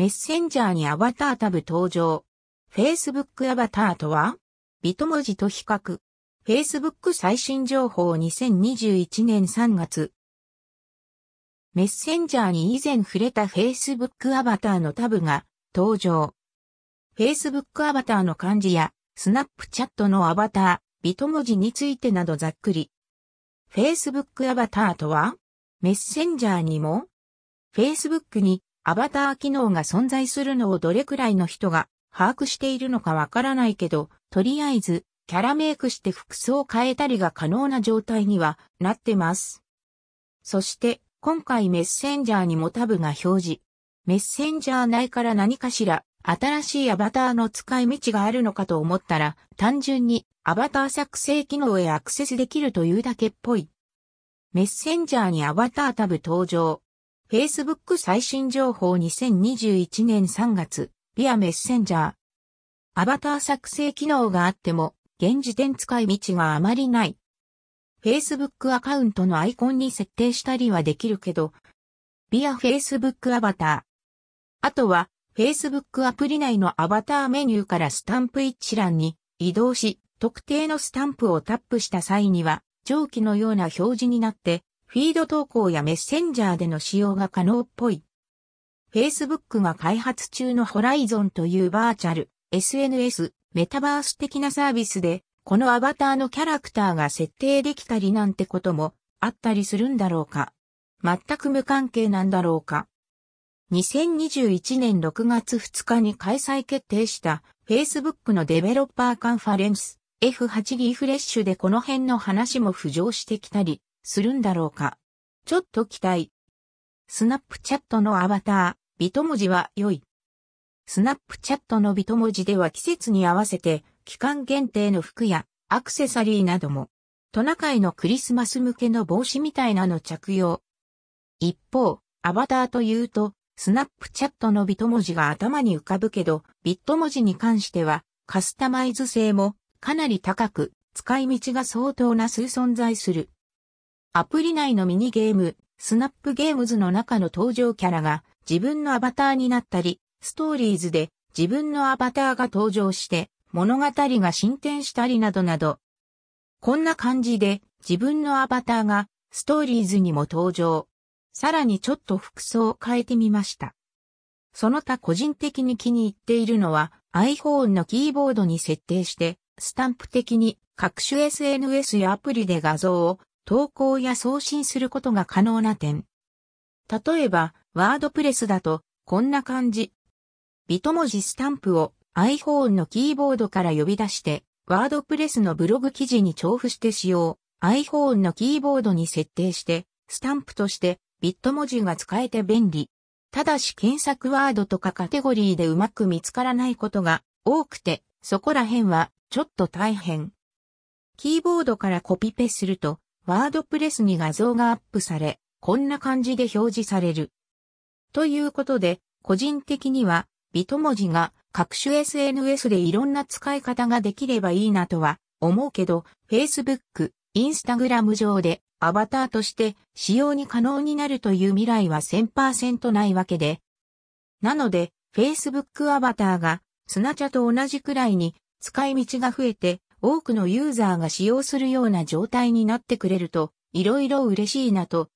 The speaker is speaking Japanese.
メッセンジャーにアバタータブ登場。Facebook アバターとはビト文字と比較。Facebook 最新情報2021年3月。メッセンジャーに以前触れた Facebook アバターのタブが登場。Facebook アバターの漢字やスナップチャットのアバター、ビト文字についてなどざっくり。Facebook アバターとはメッセンジャーにも Facebook にアバター機能が存在するのをどれくらいの人が把握しているのかわからないけど、とりあえず、キャラメイクして服装を変えたりが可能な状態にはなってます。そして、今回メッセンジャーにもタブが表示。メッセンジャー内から何かしら新しいアバターの使い道があるのかと思ったら、単純にアバター作成機能へアクセスできるというだけっぽい。メッセンジャーにアバタータブ登場。Facebook 最新情報2021年3月、ビアメッセンジャー。アバター作成機能があっても、現時点使い道があまりない。Facebook アカウントのアイコンに設定したりはできるけど、ビア Facebook アバター。あとは、Facebook アプリ内のアバターメニューからスタンプ一覧に移動し、特定のスタンプをタップした際には、上記のような表示になって、フィード投稿やメッセンジャーでの使用が可能っぽい。Facebook が開発中のホライゾンというバーチャル、SNS、メタバース的なサービスで、このアバターのキャラクターが設定できたりなんてこともあったりするんだろうか。全く無関係なんだろうか。2021年6月2日に開催決定した Facebook のデベロッパーカンファレンス F8 ギフレッシュでこの辺の話も浮上してきたりするんだろうか。ちょっと期待。スナップチャットのアバター、ビト文字は良い。スナップチャットのビト文字では季節に合わせて期間限定の服やアクセサリーなどもトナカイのクリスマス向けの帽子みたいなの着用。一方、アバターというと、スナップチャットのビト文字が頭に浮かぶけど、ビット文字に関してはカスタマイズ性もかなり高く、使い道が相当な数存在する。アプリ内のミニゲーム、スナップゲームズの中の登場キャラが自分のアバターになったり、ストーリーズで自分のアバターが登場して物語が進展したりなどなど。こんな感じで自分のアバターがストーリーズにも登場。さらにちょっと服装を変えてみました。その他個人的に気に入っているのは iPhone のキーボードに設定してスタンプ的に各種 SNS やアプリで画像を投稿や送信することが可能な点。例えば、ワードプレスだと、こんな感じ。ビト文字スタンプを iPhone のキーボードから呼び出して、ワードプレスのブログ記事に重複して使用。iPhone のキーボードに設定して、スタンプとしてビット文字が使えて便利。ただし検索ワードとかカテゴリーでうまく見つからないことが多くて、そこら辺はちょっと大変。キーボードからコピペするとワードプレスに画像がアップされ、こんな感じで表示される。ということで、個人的には、ビト文字が各種 SNS でいろんな使い方ができればいいなとは思うけど、Facebook、Instagram 上でアバターとして使用に可能になるという未来は1000%ないわけで。なので、Facebook アバターがスナチャと同じくらいに使い道が増えて多くのユーザーが使用するような状態になってくれると、いろいろ嬉しいなと